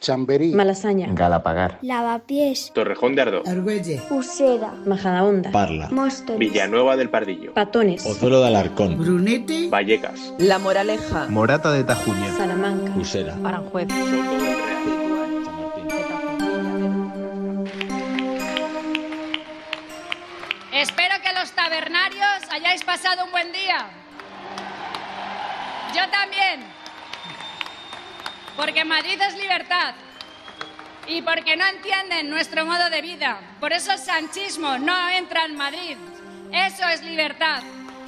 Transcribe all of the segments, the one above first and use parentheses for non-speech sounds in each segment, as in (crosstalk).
Chamberí, Malasaña, Galapagar, Lavapiés, Torrejón de Ardoz, Argüelle, Usera, Majadahonda, Parla, Móstoles, Villanueva del Pardillo, Patones, Pozuelo de Alarcón, Brunete, Vallecas, La Moraleja, Morata de Tajuña, Salamanca, Usera, Aranjuez. Soto del Real. Espero que los tabernarios hayáis pasado un buen día. Yo también. Porque Madrid es libertad. Y porque no entienden nuestro modo de vida. Por eso el sanchismo no entra en Madrid. Eso es libertad.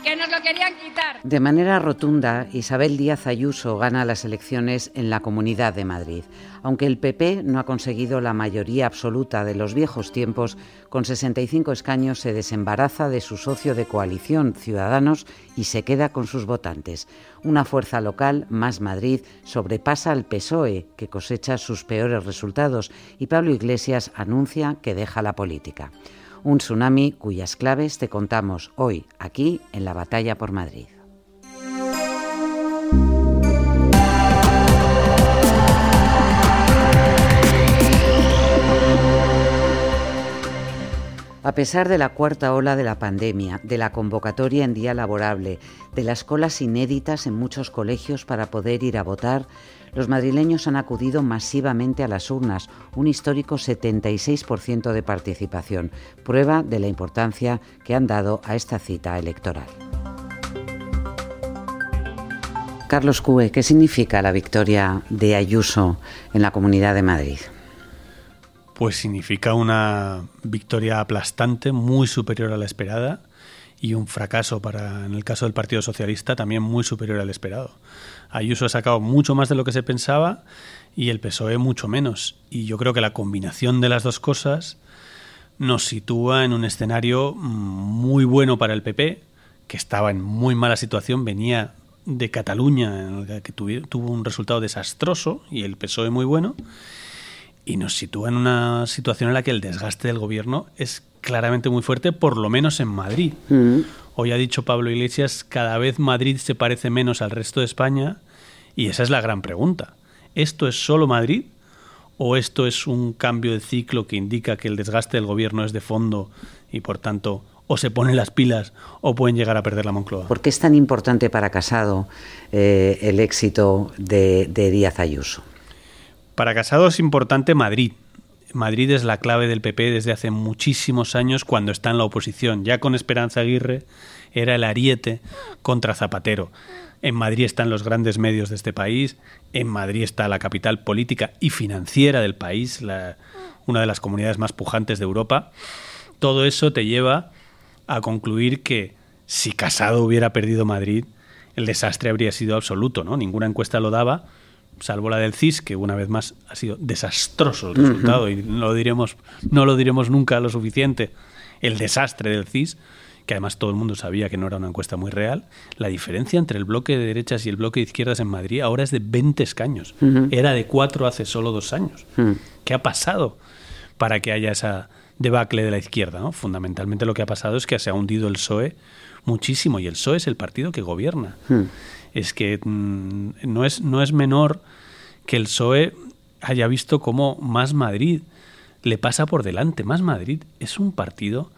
Que nos lo querían quitar. De manera rotunda, Isabel Díaz Ayuso gana las elecciones en la Comunidad de Madrid. Aunque el PP no ha conseguido la mayoría absoluta de los viejos tiempos, con 65 escaños se desembaraza de su socio de coalición, Ciudadanos, y se queda con sus votantes. Una fuerza local, Más Madrid, sobrepasa al PSOE, que cosecha sus peores resultados, y Pablo Iglesias anuncia que deja la política un tsunami cuyas claves te contamos hoy aquí en la batalla por Madrid. A pesar de la cuarta ola de la pandemia, de la convocatoria en día laborable, de las colas inéditas en muchos colegios para poder ir a votar, los madrileños han acudido masivamente a las urnas, un histórico 76% de participación, prueba de la importancia que han dado a esta cita electoral. Carlos Cue, ¿qué significa la victoria de Ayuso en la Comunidad de Madrid? Pues significa una victoria aplastante, muy superior a la esperada, y un fracaso para, en el caso del Partido Socialista, también muy superior al esperado. Ayuso ha sacado mucho más de lo que se pensaba y el PSOE mucho menos. Y yo creo que la combinación de las dos cosas nos sitúa en un escenario muy bueno para el PP, que estaba en muy mala situación, venía de Cataluña, que tuvo un resultado desastroso y el PSOE muy bueno, y nos sitúa en una situación en la que el desgaste del gobierno es claramente muy fuerte, por lo menos en Madrid. Mm. Hoy ha dicho Pablo Iglesias, cada vez Madrid se parece menos al resto de España y esa es la gran pregunta. ¿Esto es solo Madrid o esto es un cambio de ciclo que indica que el desgaste del gobierno es de fondo y por tanto o se ponen las pilas o pueden llegar a perder la Moncloa? ¿Por qué es tan importante para Casado eh, el éxito de, de Díaz Ayuso? Para Casado es importante Madrid, Madrid es la clave del PP desde hace muchísimos años cuando está en la oposición. Ya con Esperanza Aguirre era el ariete contra Zapatero. En Madrid están los grandes medios de este país, en Madrid está la capital política y financiera del país, una de las comunidades más pujantes de Europa. Todo eso te lleva a concluir que si Casado hubiera perdido Madrid, el desastre habría sido absoluto, ¿no? Ninguna encuesta lo daba, salvo la del CIS, que una vez más ha sido desastroso el resultado, y no lo diremos, no lo diremos nunca lo suficiente, el desastre del CIS, que además todo el mundo sabía que no era una encuesta muy real, la diferencia entre el bloque de derechas y el bloque de izquierdas en Madrid ahora es de 20 escaños. Era de 4 hace solo dos años. ¿Qué ha pasado para que haya esa debacle de la izquierda? ¿no? Fundamentalmente lo que ha pasado es que se ha hundido el PSOE muchísimo y el PSOE es el partido que gobierna es que mm, no, es, no es menor que el PSOE haya visto cómo Más Madrid le pasa por delante. Más Madrid es un partido,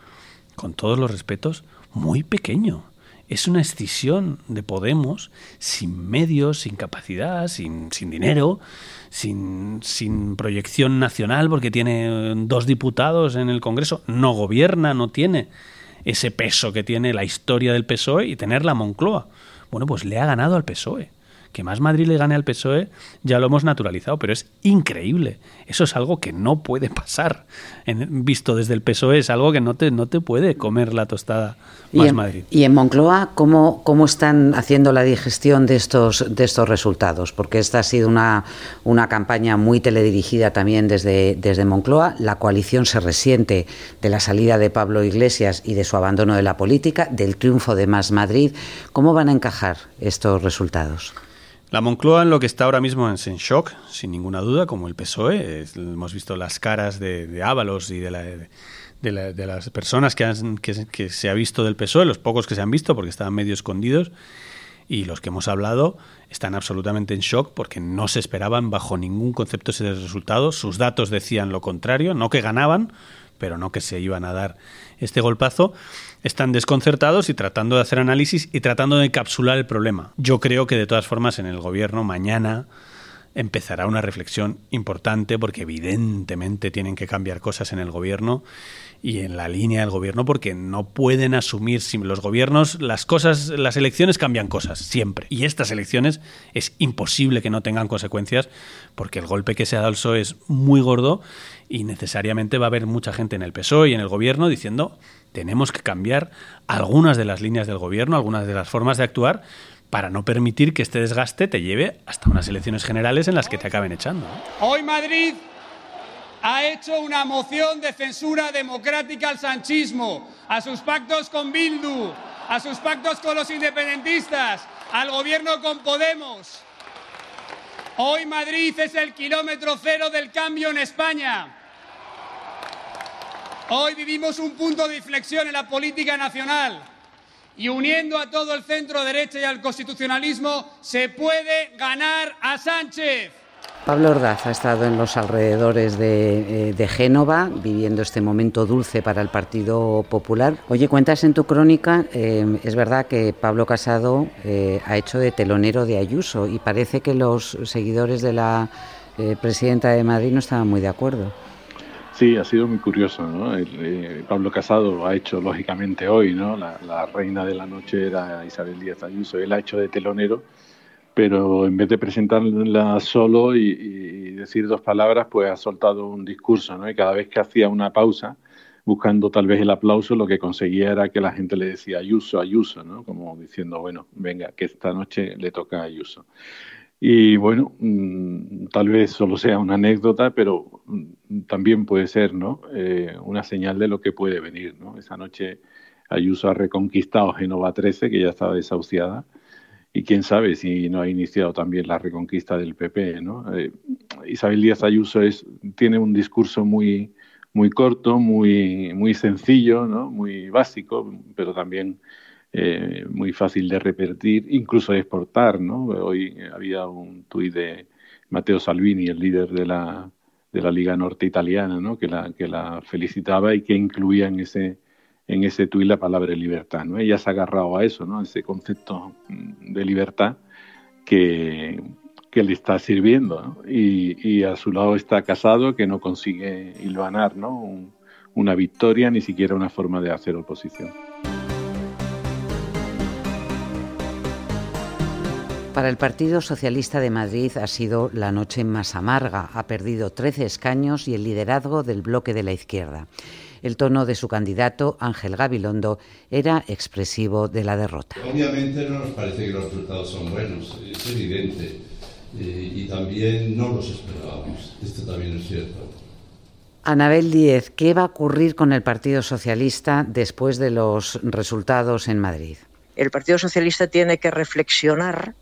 con todos los respetos, muy pequeño. Es una escisión de Podemos sin medios, sin capacidad, sin, sin dinero, sin, sin proyección nacional, porque tiene dos diputados en el Congreso. No gobierna, no tiene ese peso que tiene la historia del PSOE y tener la Moncloa. Bueno, pues le ha ganado al PSOE. Que más Madrid le gane al PSOE ya lo hemos naturalizado, pero es increíble. Eso es algo que no puede pasar. En, visto desde el PSOE es algo que no te, no te puede comer la tostada más Madrid. ¿Y en Moncloa cómo, cómo están haciendo la digestión de estos, de estos resultados? Porque esta ha sido una, una campaña muy teledirigida también desde, desde Moncloa. La coalición se resiente de la salida de Pablo Iglesias y de su abandono de la política, del triunfo de Más Madrid. ¿Cómo van a encajar estos resultados? La Moncloa en lo que está ahora mismo es en shock, sin ninguna duda, como el PSOE. hemos visto las caras de, de Ábalos y de la... De, de, las personas que, que, se ha visto del PSOE, los pocos que se han visto porque estaban medio escondidos, y los que hemos hablado están absolutamente en shock porque no se esperaban bajo ningún concepto ese resultado. Sus datos decían lo contrario, no que ganaban, pero no que se iban a dar este golpazo. Están desconcertados y tratando de hacer análisis y tratando de encapsular el problema. Yo creo que de todas formas en el gobierno mañana empezará una reflexión importante porque evidentemente tienen que cambiar cosas en el gobierno y en la línea del gobierno porque no pueden asumir los gobiernos las cosas las elecciones cambian cosas siempre y estas elecciones es imposible que no tengan consecuencias porque el golpe que se ha dado al PSOE es muy gordo y necesariamente va a haber mucha gente en el PSOE y en el gobierno diciendo tenemos que cambiar algunas de las líneas del gobierno, algunas de las formas de actuar para no permitir que este desgaste te lleve hasta unas elecciones generales en las que te acaben echando. Hoy Madrid ha hecho una moción de censura democrática al sanchismo, a sus pactos con Bildu, a sus pactos con los independentistas, al gobierno con Podemos. Hoy Madrid es el kilómetro cero del cambio en España. Hoy vivimos un punto de inflexión en la política nacional y uniendo a todo el centro derecha y al constitucionalismo se puede ganar a Sánchez. Pablo Ordaz ha estado en los alrededores de, eh, Génova, viviendo este momento dulce para el Partido Popular. Oye, cuentas en tu crónica, eh, es verdad que Pablo Casado eh, ha hecho de telonero de Ayuso y parece que los seguidores de la presidenta de Madrid no estaban muy de acuerdo. Sí, ha sido muy curioso, ¿no? Pablo Casado ha hecho, lógicamente, hoy, ¿no? La, reina de la noche era Isabel Díaz Ayuso. Él ha hecho de telonero pero en vez de presentarla solo y, decir dos palabras, pues ha soltado un discurso, ¿no? Y cada vez que hacía una pausa, buscando tal vez el aplauso, lo que conseguía era que la gente le decía Ayuso, Ayuso, ¿no? Como diciendo, bueno, venga, que esta noche le toca a Ayuso. Y bueno, mm, tal vez solo sea una anécdota, pero mm, también puede ser, ¿no? Eh, una señal de lo que puede venir, ¿no? Esa noche Ayuso ha reconquistado Genova 13, que ya estaba desahuciada, y quién sabe si no ha iniciado también la reconquista del PP. ¿no? Eh, Isabel Díaz Ayuso es, tiene un discurso muy, muy corto, muy, muy sencillo, ¿no? muy básico, pero también eh, muy fácil de repetir, incluso de exportar. ¿no? Hoy había un tuit de Matteo Salvini, el líder de la, de la Liga Norte Italiana, ¿no? que, la, que la felicitaba y que incluía en ese en ese tuit la palabra libertad. ¿no? Ella se ha agarrado a eso, ¿no? a ese concepto mm, de libertad que, que le está sirviendo. Y, y, a su lado está Casado, que no consigue hilvanar ¿no? una victoria, ni siquiera una forma de hacer oposición. Para el Partido Socialista de Madrid ha sido la noche más amarga. Ha perdido 13 escaños y el liderazgo del bloque de la izquierda. El tono de su candidato, Ángel Gabilondo, era expresivo de la derrota. Obviamente no nos parece que los resultados son buenos, es evidente. Eh, y también no los esperábamos. Esto también es cierto. Anabel Díez, ¿qué va a ocurrir con el Partido Socialista después de los resultados en Madrid? El Partido Socialista tiene que reflexionar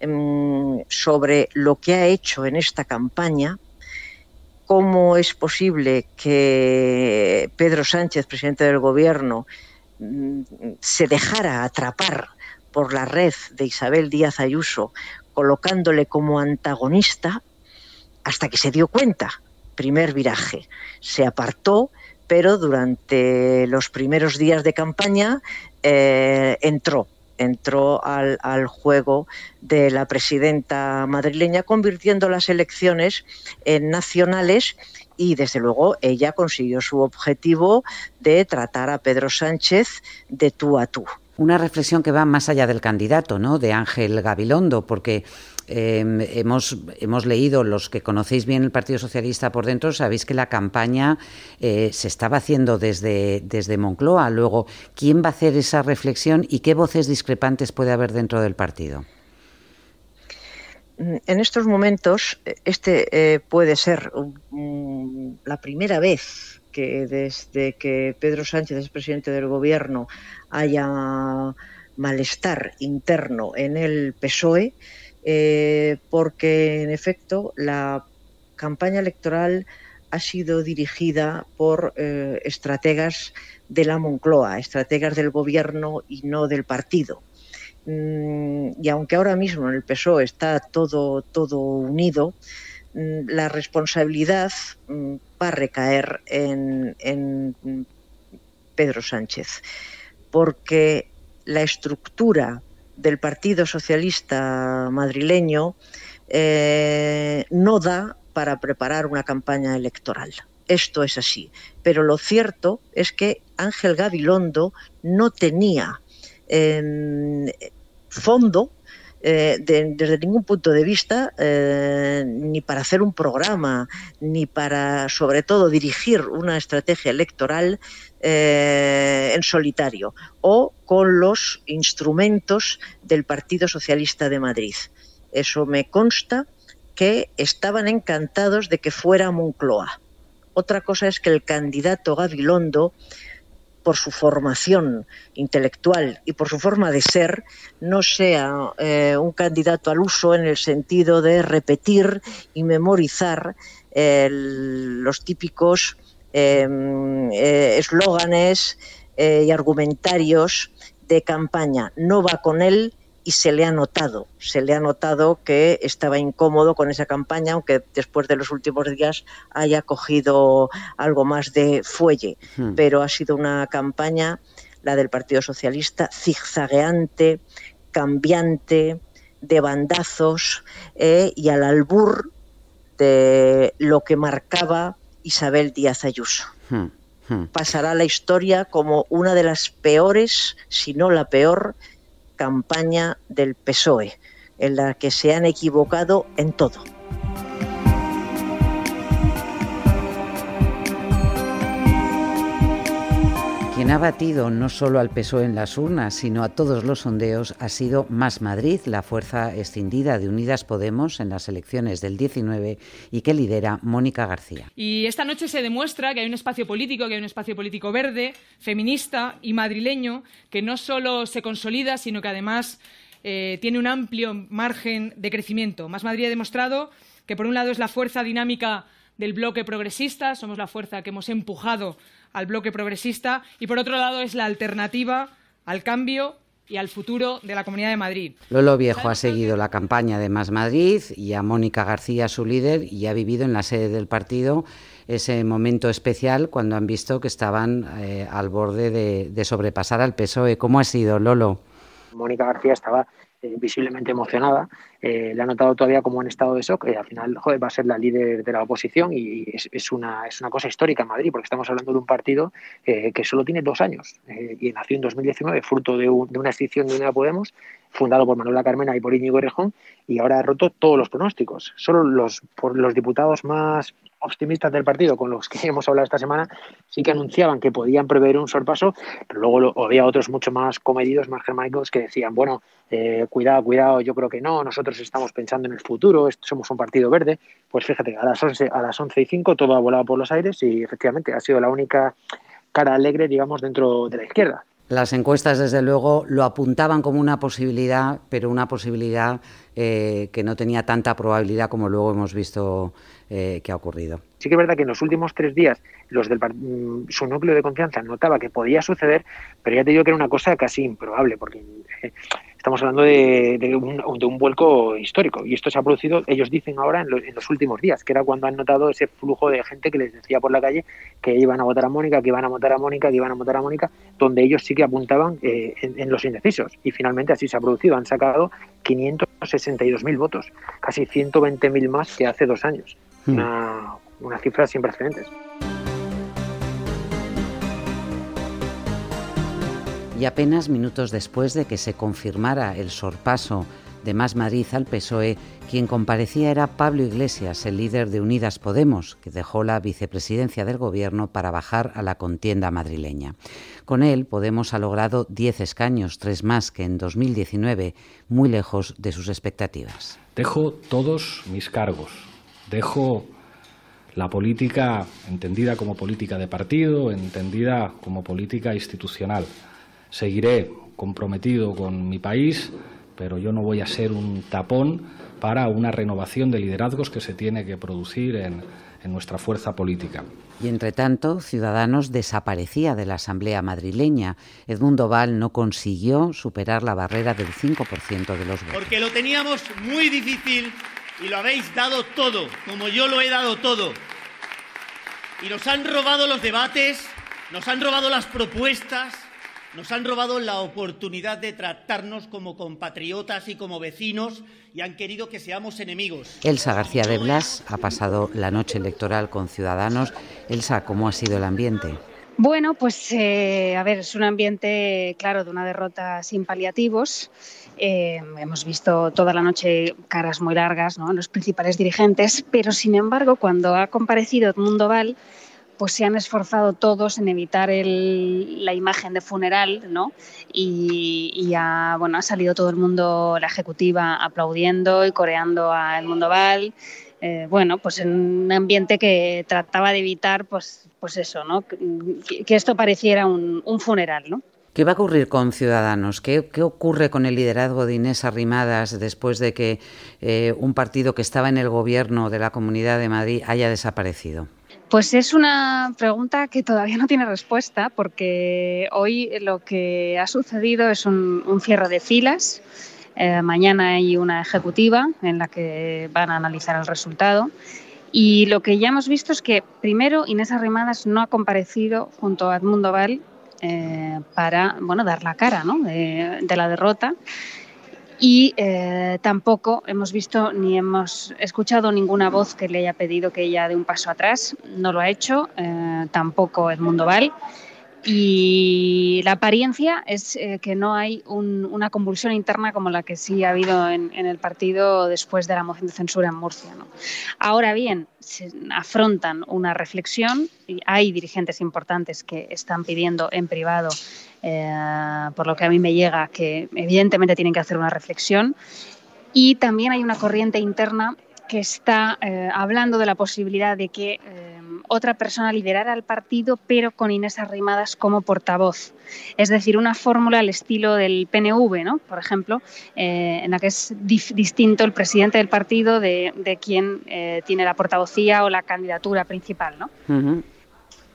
em, sobre lo que ha hecho en esta campaña cómo es posible que Pedro Sánchez, presidente del Gobierno, mm, se dejara atrapar por la red de Isabel Díaz Ayuso, colocándole como antagonista, hasta que se dio cuenta. Primer viraje. Se apartó, pero durante los primeros días de campaña eh, entró entró al, juego de la presidenta madrileña, convirtiendo las elecciones en nacionales y desde luego ella consiguió su objetivo de tratar a Pedro Sánchez de tú a tú. Una reflexión que va más allá del candidato, ¿no? De Ángel Gabilondo, porque Em, hemos, hemos leído, los que conocéis bien el Partido Socialista por dentro, sabéis que la campaña eh, se estaba haciendo desde, desde Moncloa. Luego, ¿quién va a hacer esa reflexión y qué voces discrepantes puede haber dentro del partido? Mm, en estos momentos, este eh, puede ser la primera vez que desde que Pedro Sánchez es presidente del gobierno haya malestar interno en el PSOE eh, porque en efecto la campaña electoral ha sido dirigida por eh, estrategas de la Moncloa, estrategas del gobierno y no del partido. mm, y aunque ahora mismo en el PSOE está todo, todo unido, mm, la responsabilidad mm, va a recaer en, en Pedro Sánchez, porque la estructura del Partido Socialista madrileño eh, no da para preparar una campaña electoral. Esto es así. Pero lo cierto es que Ángel Gabilondo no tenía em, fondo eh, desde ningún punto de vista, eh, ni para hacer un programa, ni para, sobre todo, dirigir una estrategia electoral eh, en solitario o con los instrumentos del Partido Socialista de Madrid. Eso me consta que estaban encantados de que fuera Moncloa. Otra cosa es que el candidato Gabilondo, por su formación intelectual y por su forma de ser, no sea eh, un candidato al uso en el sentido de repetir y memorizar los típicos Em, eh, eslóganes eh, y argumentarios de campaña. No va con él y se le ha notado, se le ha notado que estaba incómodo con esa campaña, aunque después de los últimos días haya cogido algo más de fuelle. Hmm. Pero ha sido una campaña, la del Partido Socialista, zigzagueante, cambiante, de bandazos eh, y al albur de lo que marcaba Isabel Díaz Ayuso. Hmm, hmm. Pasará la historia como una de las peores, si no la peor, campaña del PSOE, en la que se han equivocado en todo. Quien ha batido no solo al PSOE en las urnas, sino a todos los sondeos ha sido Más Madrid, la fuerza escindida de Unidas Podemos en las elecciones del 19 y que lidera Mónica García. Y esta noche se demuestra que hay un espacio político, que hay un espacio político verde, feminista y madrileño, que no solo se consolida, sino que además eh, tiene un amplio margen de crecimiento. Más Madrid ha demostrado que, por un lado, es la fuerza dinámica del bloque progresista, somos la fuerza que hemos empujado al bloque progresista y por otro lado es la alternativa al cambio y al futuro de la Comunidad de Madrid. Lolo Viejo ha seguido la campaña de Más Madrid y a Mónica García, su líder, y ha vivido en la sede del partido ese momento especial cuando han visto que estaban eh, al borde de, de, sobrepasar al PSOE. ¿Cómo ha sido, Lolo? Mónica García estaba visiblemente emocionada. Eh, le ha notado todavía como en estado de shock. Eh, al final, joder, va a ser la líder de la oposición y es, una, es una cosa histórica en Madrid, porque estamos hablando de un partido que solo tiene dos años y nació en 2019, fruto de, una extinción de Unidad Podemos, fundado por Manuela Carmena y por Íñigo Errejón, y ahora ha roto todos los pronósticos. Solo los, por los diputados más optimistas del partido con los que (laughs) hemos hablado esta semana sí que anunciaban que podían prever un sorpaso, pero luego había otros mucho más comedidos, más germánicos, que decían, bueno, eh, cuidado, cuidado, yo creo que no, nosotros estamos pensando en el futuro, somos un partido verde. Pues fíjate, a las 11, a las 11 y 5 todo ha volado por los aires y efectivamente ha sido la única cara alegre, digamos, dentro de la izquierda. Las encuestas, desde luego, lo apuntaban como una posibilidad, pero una posibilidad eh, que no tenía tanta probabilidad como luego hemos visto eh, que ha ocurrido. Sí que es verdad que en los últimos tres días los del, mm, su núcleo de confianza notaba que podía suceder, pero ya te digo que era una cosa casi improbable, porque eh, estamos hablando de, un, vuelco histórico y esto se ha producido, ellos dicen ahora, en, los últimos días, que era cuando han notado ese flujo de gente que les decía por la calle que iban a votar a Mónica, que iban a votar a Mónica, que iban a votar a Mónica, donde ellos sí que apuntaban eh, en, los indecisos y finalmente así se ha producido, han sacado 562.000 votos, casi 120.000 más que hace dos años, hmm. una, una cifra sin precedentes. Y apenas minutos después de que se confirmara el sorpaso de Más Madrid al PSOE, quien comparecía era Pablo Iglesias, el líder de Unidas Podemos, que dejó la vicepresidencia del Gobierno para bajar a la contienda madrileña. Con él, Podemos ha logrado 10 escaños, tres más que en 2019, muy lejos de sus expectativas. Dejo todos mis cargos, dejo la política entendida como política de partido, entendida como política institucional seguiré comprometido con mi país, pero yo no voy a ser un tapón para una renovación de liderazgos que se tiene que producir en, en nuestra fuerza política. Y entre tanto, Ciudadanos desaparecía de la Asamblea madrileña. Edmundo Val no consiguió superar la barrera del 5% de los votos. Porque lo teníamos muy difícil y lo habéis dado todo, como yo lo he dado todo. Y nos han robado los debates, nos han robado las propuestas, nos han robado la oportunidad de tratarnos como compatriotas y como vecinos y han querido que seamos enemigos. Elsa García de Blas ha pasado la noche electoral con Ciudadanos. Elsa, ¿cómo ha sido el ambiente? Bueno, pues eh, a ver, es un ambiente, claro, de una derrota sin paliativos. Eh, hemos visto toda la noche caras muy largas, ¿no? Los principales dirigentes, pero sin embargo, cuando ha comparecido Edmundo Val, pues se han esforzado todos en evitar el, la imagen de funeral, ¿no? Y, ha, bueno, ha salido todo el mundo, la ejecutiva, aplaudiendo y coreando a El Mundo Val. Eh, bueno, pues en un ambiente que trataba de evitar, pues, pues eso, ¿no? Que, esto pareciera un, funeral, ¿no? ¿Qué va a ocurrir con Ciudadanos? ¿Qué, ¿Qué, ocurre con el liderazgo de Inés Arrimadas después de que eh, un partido que estaba en el gobierno de la Comunidad de Madrid haya desaparecido? Pues es una pregunta que todavía no tiene respuesta porque hoy lo que ha sucedido es un, cierre de filas. Eh, mañana hay una ejecutiva en la que van a analizar el resultado. Y lo que ya hemos visto es que, primero, Inés Arrimadas no ha comparecido junto a Edmundo Val eh, para bueno, dar la cara ¿no? de la derrota y eh, tampoco hemos visto ni hemos escuchado ninguna voz que le haya pedido que ella dé un paso atrás. No lo ha hecho, eh, tampoco Edmundo Val. Y la apariencia es eh, que no hay una convulsión interna como la que sí ha habido en, el partido después de la moción de censura en Murcia. Ahora bien, afrontan una reflexión y hay dirigentes importantes que están pidiendo en privado eh, por lo que a mí me llega, que evidentemente tienen que hacer una reflexión. Y también hay una corriente interna que está eh, hablando de la posibilidad de que eh, otra persona liderara el partido, pero con Inés Arrimadas como portavoz. Es decir, una fórmula al estilo del PNV, ¿no? por ejemplo, en la que es distinto el presidente del partido de, quien tiene la portavocía o la candidatura principal. ¿no?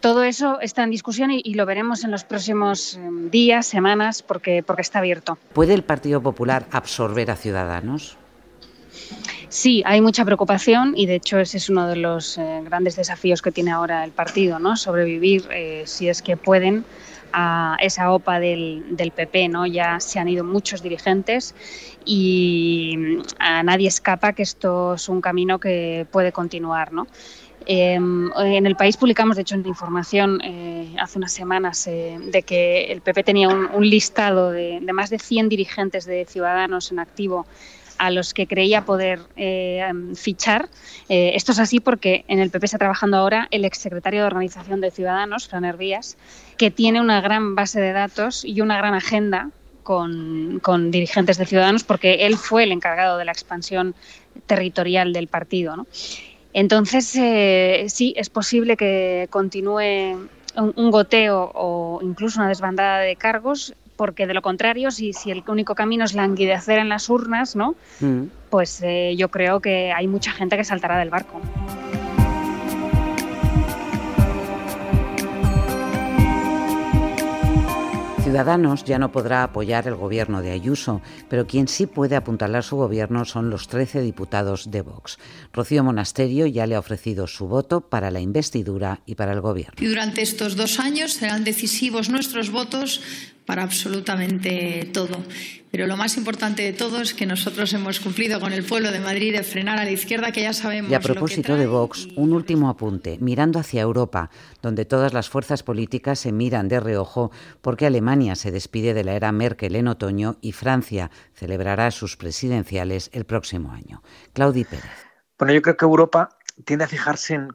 Todo eso está en discusión y, lo veremos en los próximos em, días, semanas, porque, porque está abierto. ¿Puede el Partido Popular absorber a Ciudadanos? Sí, hay mucha preocupación y de hecho ese es uno de los eh, grandes desafíos que tiene ahora el partido, ¿no? Sobrevivir, eh, si es que pueden, a esa OPA del, del, PP, ¿no? Ya se han ido muchos dirigentes y mm, a nadie escapa que esto es un camino que puede continuar, ¿no? Em, en el país publicamos, de hecho, una información eh, hace unas semanas eh, de que el PP tenía un, listado de, más de 100 dirigentes de Ciudadanos en activo a los que creía poder eh, fichar. esto es así porque en el PP está trabajando ahora el exsecretario de Organización de Ciudadanos, Fran Hervías, que tiene una gran base de datos y una gran agenda con, dirigentes de Ciudadanos, porque él fue el encargado de la expansión territorial del partido. Entonces, eh, sí, es posible que continúe un, goteo o incluso una desbandada de cargos, porque de lo contrario, si, si el único camino es languidecer en las urnas, ¿no? Mm. Pues eh, yo creo que hay mucha gente que saltará del barco. Ciudadanos ya no podrá apoyar el gobierno de Ayuso, pero quien sí puede apuntalar su gobierno son los 13 diputados de Vox. Rocío Monasterio ya le ha ofrecido su voto para la investidura y para el gobierno. Y durante estos dos años serán decisivos nuestros votos para absolutamente todo. Pero lo más importante de todo es que nosotros hemos cumplido con el pueblo de Madrid de frenar a la izquierda, que ya sabemos. Y a propósito de Vox, un último apunte. Mirando hacia Europa, donde todas las fuerzas políticas se miran de reojo porque Alemania se despide de la era Merkel en otoño y Francia celebrará sus presidenciales el próximo año. Claudi Pérez. Bueno, yo creo que Europa tiende a fijarse en,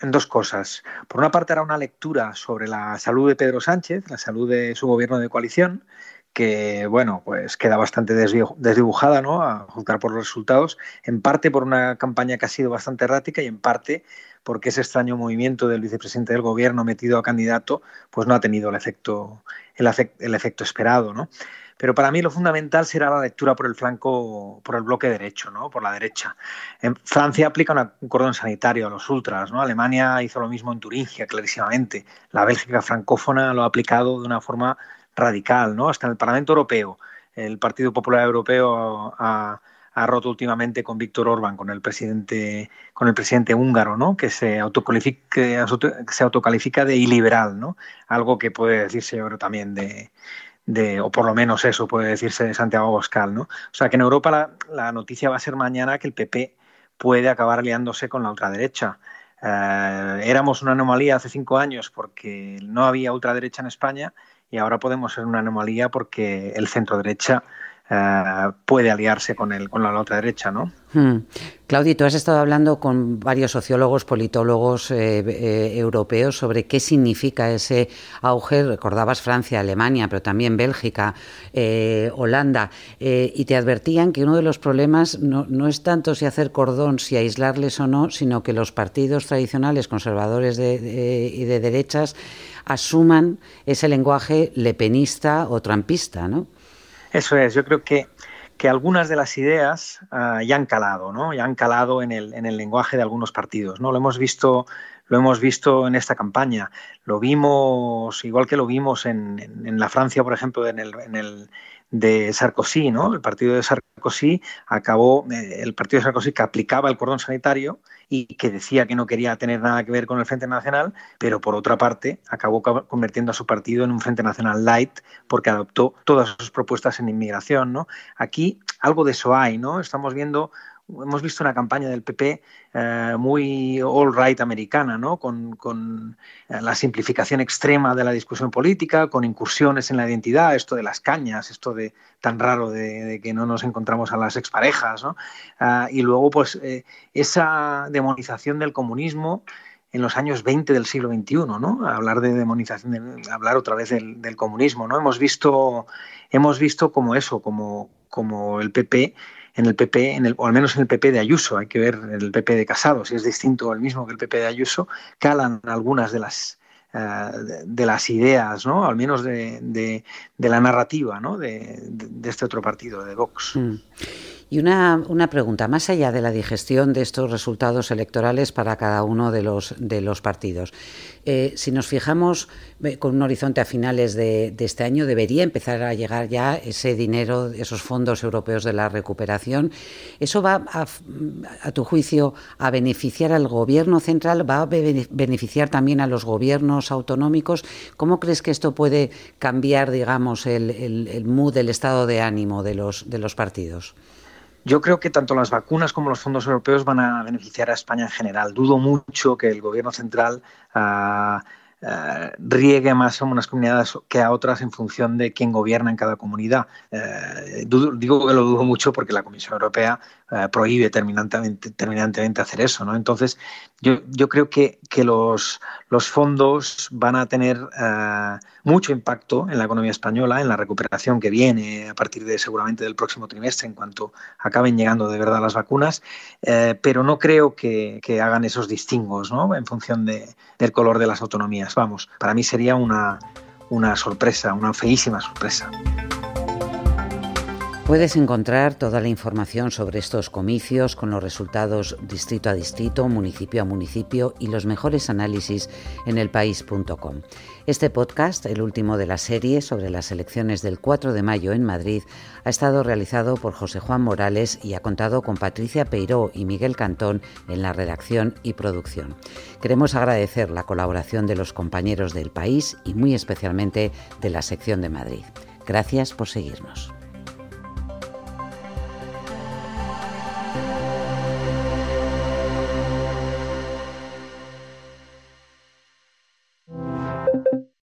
en, dos cosas. Por una parte, era una lectura sobre la salud de Pedro Sánchez, la salud de su gobierno de coalición, que bueno, pues queda bastante desdibujada, ¿no? A juzgar por los resultados, en parte por una campaña que ha sido bastante errática y en parte porque ese extraño movimiento del vicepresidente del gobierno metido a candidato, pues no ha tenido el efecto, el, efecto esperado, ¿no? Pero para mí lo fundamental será la lectura por el flanco, por el bloque derecho, ¿no? por la derecha. En Francia aplica un cordón sanitario a los ultras, ¿no? Alemania hizo lo mismo en Turingia, clarísimamente. La Bélgica francófona lo ha aplicado de una forma radical, ¿no? Hasta en el Parlamento Europeo. El Partido Popular Europeo ha, roto últimamente con Víctor Orbán, con el presidente, con el presidente húngaro, ¿no? que se autocalifica, se autocalifica de iliberal, ¿no? algo que puede decirse yo creo también de, de, o por lo menos eso puede decirse de Santiago Boscal. ¿no? O sea que en Europa la, la noticia va a ser mañana que el PP puede acabar aliándose con la ultraderecha. Eh, éramos una anomalía hace cinco años porque no había ultraderecha en España y ahora podemos ser una anomalía porque el centro derecha eh, puede aliarse con, el, con la otra derecha, ¿no? Hmm. Claudia, tú has estado hablando con varios sociólogos, politólogos eh, eh, europeos sobre qué significa ese auge. Recordabas Francia, Alemania, pero también Bélgica, Holanda, y te advertían que uno de los problemas no, es tanto si hacer cordón, si aislarles o no, sino que los partidos tradicionales conservadores y de derechas asuman ese lenguaje lepenista o trampista, ¿no? Eso es, yo creo que, que algunas de las ideas uh, ya han calado, ¿no? Ya han calado en el, en el lenguaje de algunos partidos, ¿no? Lo hemos visto lo hemos visto en esta campaña. Lo vimos, igual que lo vimos en, en, en la Francia, por ejemplo, en el, en el, de Sarkozy, ¿no? El partido de Sarkozy acabó, eh, el partido de Sarkozy que aplicaba el cordón sanitario y que decía que no quería tener nada que ver con el Frente Nacional, pero por otra parte acabó convirtiendo a su partido en un Frente Nacional light porque adoptó todas sus propuestas en inmigración, ¿no? Aquí algo de eso hay, ¿no? Estamos viendo hemos visto una campaña del PP eh, muy all right americana, ¿no? con, con eh, la simplificación extrema de la discusión política, con incursiones en la identidad, esto de las cañas, esto de tan raro de, que no nos encontramos a las exparejas, ¿no? Uh, y luego, pues, eh, esa demonización del comunismo en los años 20 del siglo XXI, ¿no? Hablar de demonización, de, hablar otra vez del, del, comunismo, ¿no? Hemos visto, hemos visto como eso, como, como el PP en el PP, en el, o al menos en el PP de Ayuso, hay que ver el PP de Casado, si es distinto o el mismo que el PP de Ayuso, calan algunas de las uh, de, las ideas, ¿no? Al menos de, de, de la narrativa, ¿no? De, este otro partido, de Vox. Mm. Y una, una, pregunta, más allá de la digestión de estos resultados electorales para cada uno de los, de los partidos, eh, si nos fijamos eh, con un horizonte a finales de, este año, debería empezar a llegar ya ese dinero, esos fondos europeos de la recuperación. ¿Eso va, a, a tu juicio, a beneficiar al gobierno central? ¿Va a beneficiar también a los gobiernos autonómicos? ¿Cómo crees que esto puede cambiar, digamos, el, el, el mood, el estado de ánimo de los, de los partidos? Yo creo que tanto las vacunas como los fondos europeos van a beneficiar a España en general. Dudo mucho que el gobierno central uh, uh, riegue más a unas comunidades que a otras en función de quién gobierna en cada comunidad. Uh, dudo, digo que lo dudo mucho porque la Comisión Europea prohíbe terminantemente, terminantemente, hacer eso. ¿no? Entonces, yo, yo creo que, que los, los, fondos van a tener mucho impacto en la economía española, en la recuperación que viene a partir de seguramente del próximo trimestre en cuanto acaben llegando de verdad las vacunas, eh, pero no creo que, que, hagan esos distingos ¿no? en función de, del color de las autonomías. Vamos, para mí sería una, una sorpresa, una feísima sorpresa. Puedes encontrar toda la información sobre estos comicios con los resultados distrito a distrito, municipio a municipio y los mejores análisis en elpaís.com. Este podcast, el último de la serie sobre las elecciones del 4 de mayo en Madrid, ha estado realizado por José Juan Morales y ha contado con Patricia Peiró y Miguel Cantón en la redacción y producción. Queremos agradecer la colaboración de los compañeros del país y muy especialmente de la sección de Madrid. Gracias por seguirnos.